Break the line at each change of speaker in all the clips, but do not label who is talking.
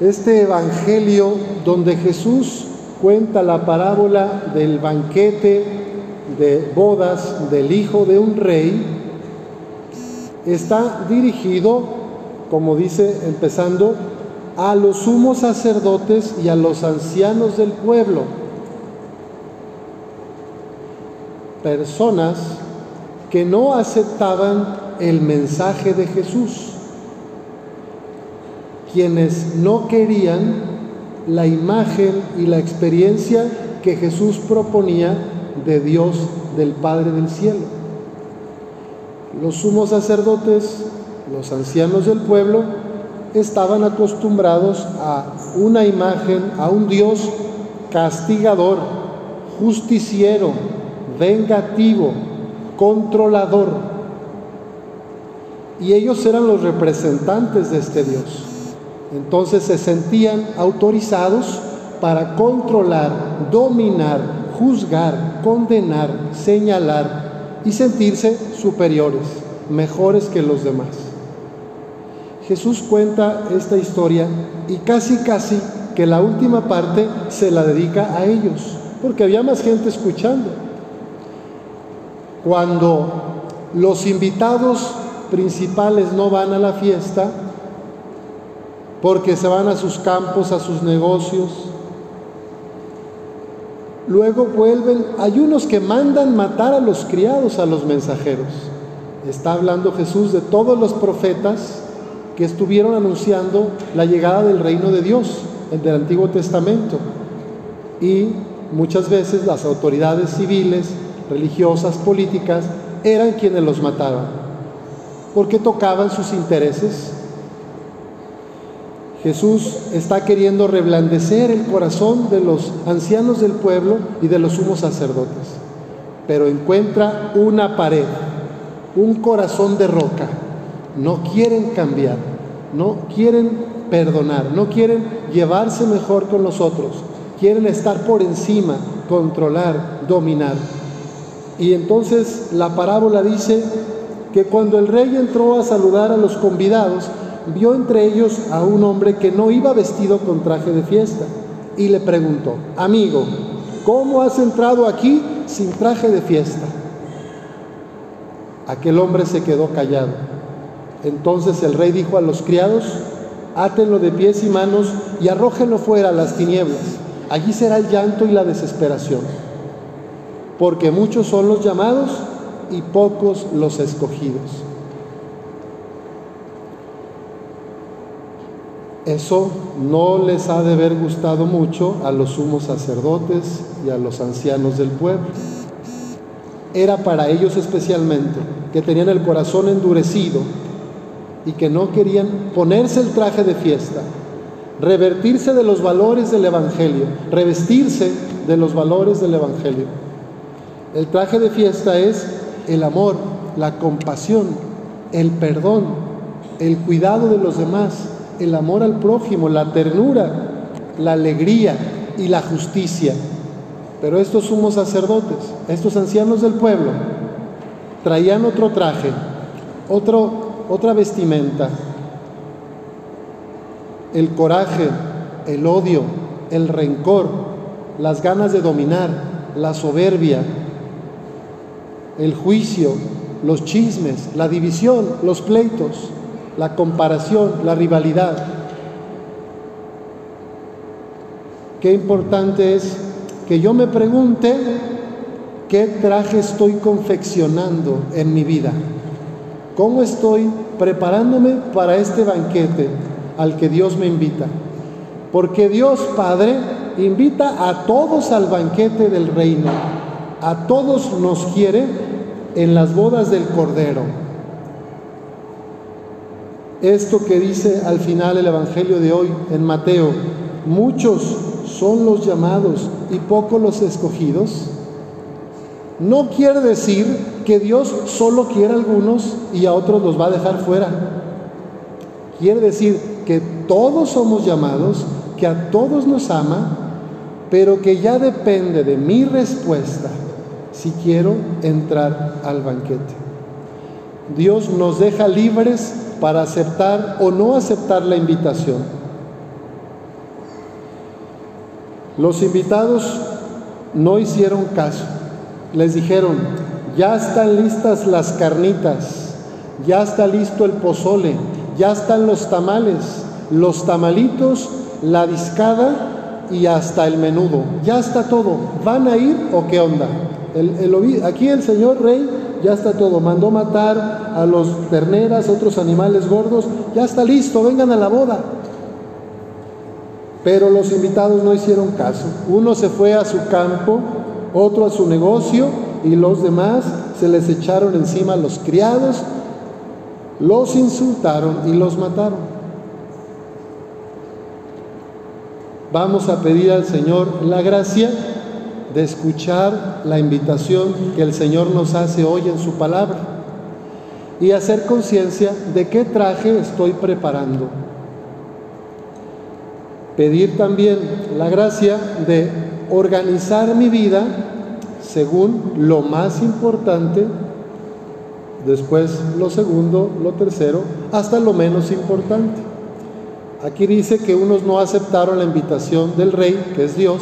Este Evangelio donde Jesús cuenta la parábola del banquete de bodas del hijo de un rey, está dirigido, como dice empezando, a los sumos sacerdotes y a los ancianos del pueblo, personas que no aceptaban el mensaje de Jesús, quienes no querían la imagen y la experiencia que Jesús proponía de Dios del Padre del cielo. Los sumos sacerdotes, los ancianos del pueblo, estaban acostumbrados a una imagen, a un Dios castigador, justiciero, vengativo, controlador. Y ellos eran los representantes de este Dios. Entonces se sentían autorizados para controlar, dominar, juzgar, condenar, señalar y sentirse superiores, mejores que los demás. Jesús cuenta esta historia y casi casi que la última parte se la dedica a ellos, porque había más gente escuchando. Cuando los invitados principales no van a la fiesta, porque se van a sus campos, a sus negocios, luego vuelven, hay unos que mandan matar a los criados, a los mensajeros. Está hablando Jesús de todos los profetas que estuvieron anunciando la llegada del reino de Dios, el del Antiguo Testamento. Y muchas veces las autoridades civiles, religiosas, políticas, eran quienes los mataban, porque tocaban sus intereses. Jesús está queriendo reblandecer el corazón de los ancianos del pueblo y de los sumos sacerdotes, pero encuentra una pared, un corazón de roca. No quieren cambiar, no quieren perdonar, no quieren llevarse mejor con los otros, quieren estar por encima, controlar, dominar. Y entonces la parábola dice que cuando el rey entró a saludar a los convidados, vio entre ellos a un hombre que no iba vestido con traje de fiesta y le preguntó, amigo, ¿cómo has entrado aquí sin traje de fiesta? Aquel hombre se quedó callado. Entonces el rey dijo a los criados, átenlo de pies y manos y arrójenlo fuera a las tinieblas. Allí será el llanto y la desesperación, porque muchos son los llamados y pocos los escogidos. Eso no les ha de haber gustado mucho a los sumos sacerdotes y a los ancianos del pueblo. Era para ellos especialmente, que tenían el corazón endurecido y que no querían ponerse el traje de fiesta, revertirse de los valores del Evangelio, revestirse de los valores del Evangelio. El traje de fiesta es el amor, la compasión, el perdón, el cuidado de los demás, el amor al prójimo, la ternura, la alegría y la justicia. Pero estos sumos sacerdotes, estos ancianos del pueblo, traían otro traje, otro otra vestimenta. El coraje, el odio, el rencor, las ganas de dominar, la soberbia, el juicio, los chismes, la división, los pleitos, la comparación, la rivalidad. Qué importante es que yo me pregunte qué traje estoy confeccionando en mi vida. ¿Cómo estoy preparándome para este banquete al que Dios me invita? Porque Dios Padre invita a todos al banquete del reino. A todos nos quiere en las bodas del Cordero. Esto que dice al final el Evangelio de hoy en Mateo, muchos son los llamados y pocos los escogidos, no quiere decir que Dios solo quiere a algunos y a otros los va a dejar fuera. Quiere decir que todos somos llamados, que a todos nos ama, pero que ya depende de mi respuesta si quiero entrar al banquete. Dios nos deja libres para aceptar o no aceptar la invitación. Los invitados no hicieron caso. Les dijeron, ya están listas las carnitas, ya está listo el pozole, ya están los tamales, los tamalitos, la discada y hasta el menudo. Ya está todo. ¿Van a ir o qué onda? aquí el señor rey ya está todo. Mandó matar a los terneras, otros animales gordos. Ya está listo, vengan a la boda. Pero los invitados no hicieron caso. Uno se fue a su campo, otro a su negocio y los demás se les echaron encima los criados, los insultaron y los mataron. Vamos a pedir al Señor la gracia de escuchar la invitación que el Señor nos hace hoy en su palabra y hacer conciencia de qué traje estoy preparando. Pedir también la gracia de organizar mi vida según lo más importante, después lo segundo, lo tercero, hasta lo menos importante. Aquí dice que unos no aceptaron la invitación del rey, que es Dios,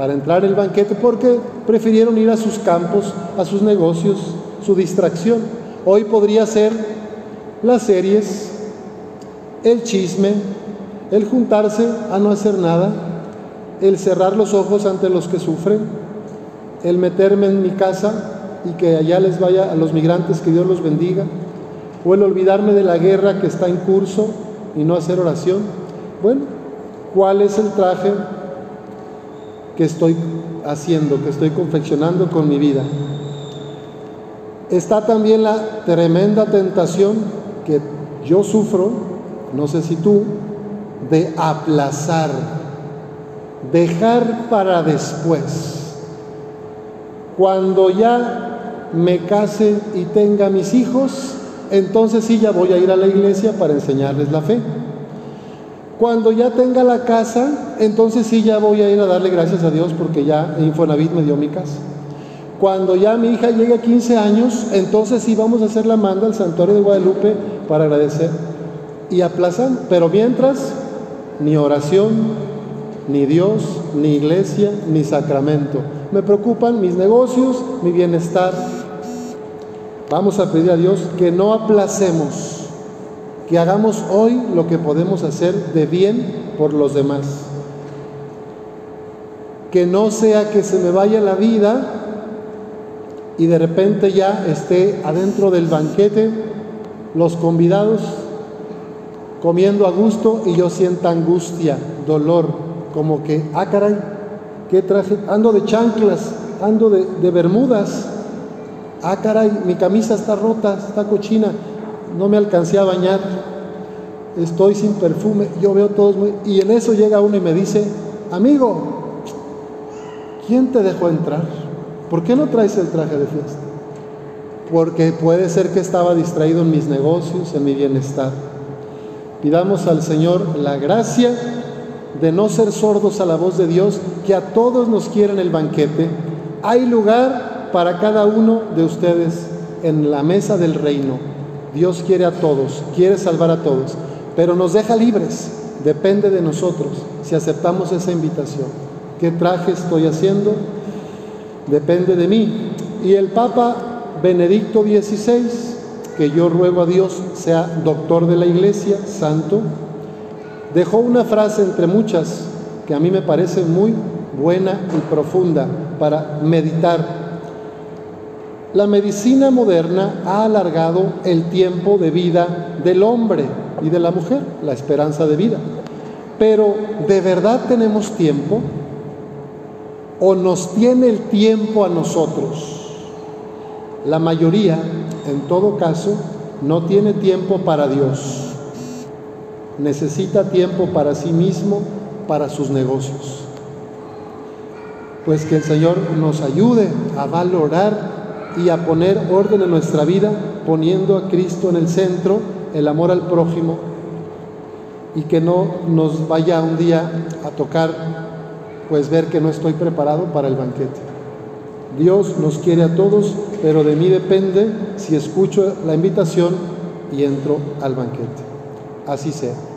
para entrar el banquete porque prefirieron ir a sus campos, a sus negocios, su distracción. Hoy podría ser las series, el chisme, el juntarse a no hacer nada, el cerrar los ojos ante los que sufren, el meterme en mi casa y que allá les vaya a los migrantes que Dios los bendiga, o el olvidarme de la guerra que está en curso y no hacer oración. Bueno, ¿cuál es el traje que estoy haciendo, que estoy confeccionando con mi vida? Está también la tremenda tentación que yo sufro, no sé si tú, de aplazar, dejar para después. Cuando ya me case y tenga mis hijos, entonces sí ya voy a ir a la iglesia para enseñarles la fe. Cuando ya tenga la casa, entonces sí ya voy a ir a darle gracias a Dios porque ya Infonavit me dio mi casa. Cuando ya mi hija llegue a 15 años, entonces sí vamos a hacer la manda al santuario de Guadalupe para agradecer. Y aplazan, pero mientras, ni oración, ni Dios, ni iglesia, ni sacramento. Me preocupan mis negocios, mi bienestar, Vamos a pedir a Dios que no aplacemos, que hagamos hoy lo que podemos hacer de bien por los demás. Que no sea que se me vaya la vida y de repente ya esté adentro del banquete los convidados comiendo a gusto y yo sienta angustia, dolor, como que, ah caray, ¿qué traje? Ando de chanclas, ando de, de bermudas Ah, caray, mi camisa está rota, está cochina, no me alcancé a bañar, estoy sin perfume, yo veo todos muy... Y en eso llega uno y me dice, amigo, ¿quién te dejó entrar? ¿Por qué no traes el traje de fiesta? Porque puede ser que estaba distraído en mis negocios, en mi bienestar. Pidamos al Señor la gracia de no ser sordos a la voz de Dios, que a todos nos quiere en el banquete. Hay lugar para cada uno de ustedes en la mesa del reino. Dios quiere a todos, quiere salvar a todos, pero nos deja libres. Depende de nosotros si aceptamos esa invitación. ¿Qué traje estoy haciendo? Depende de mí. Y el Papa Benedicto XVI, que yo ruego a Dios sea doctor de la Iglesia, santo, dejó una frase entre muchas que a mí me parece muy buena y profunda para meditar la medicina moderna ha alargado el tiempo de vida del hombre y de la mujer, la esperanza de vida. Pero ¿de verdad tenemos tiempo? ¿O nos tiene el tiempo a nosotros? La mayoría, en todo caso, no tiene tiempo para Dios. Necesita tiempo para sí mismo, para sus negocios. Pues que el Señor nos ayude a valorar y a poner orden en nuestra vida, poniendo a Cristo en el centro, el amor al prójimo, y que no nos vaya un día a tocar, pues ver que no estoy preparado para el banquete. Dios nos quiere a todos, pero de mí depende si escucho la invitación y entro al banquete. Así sea.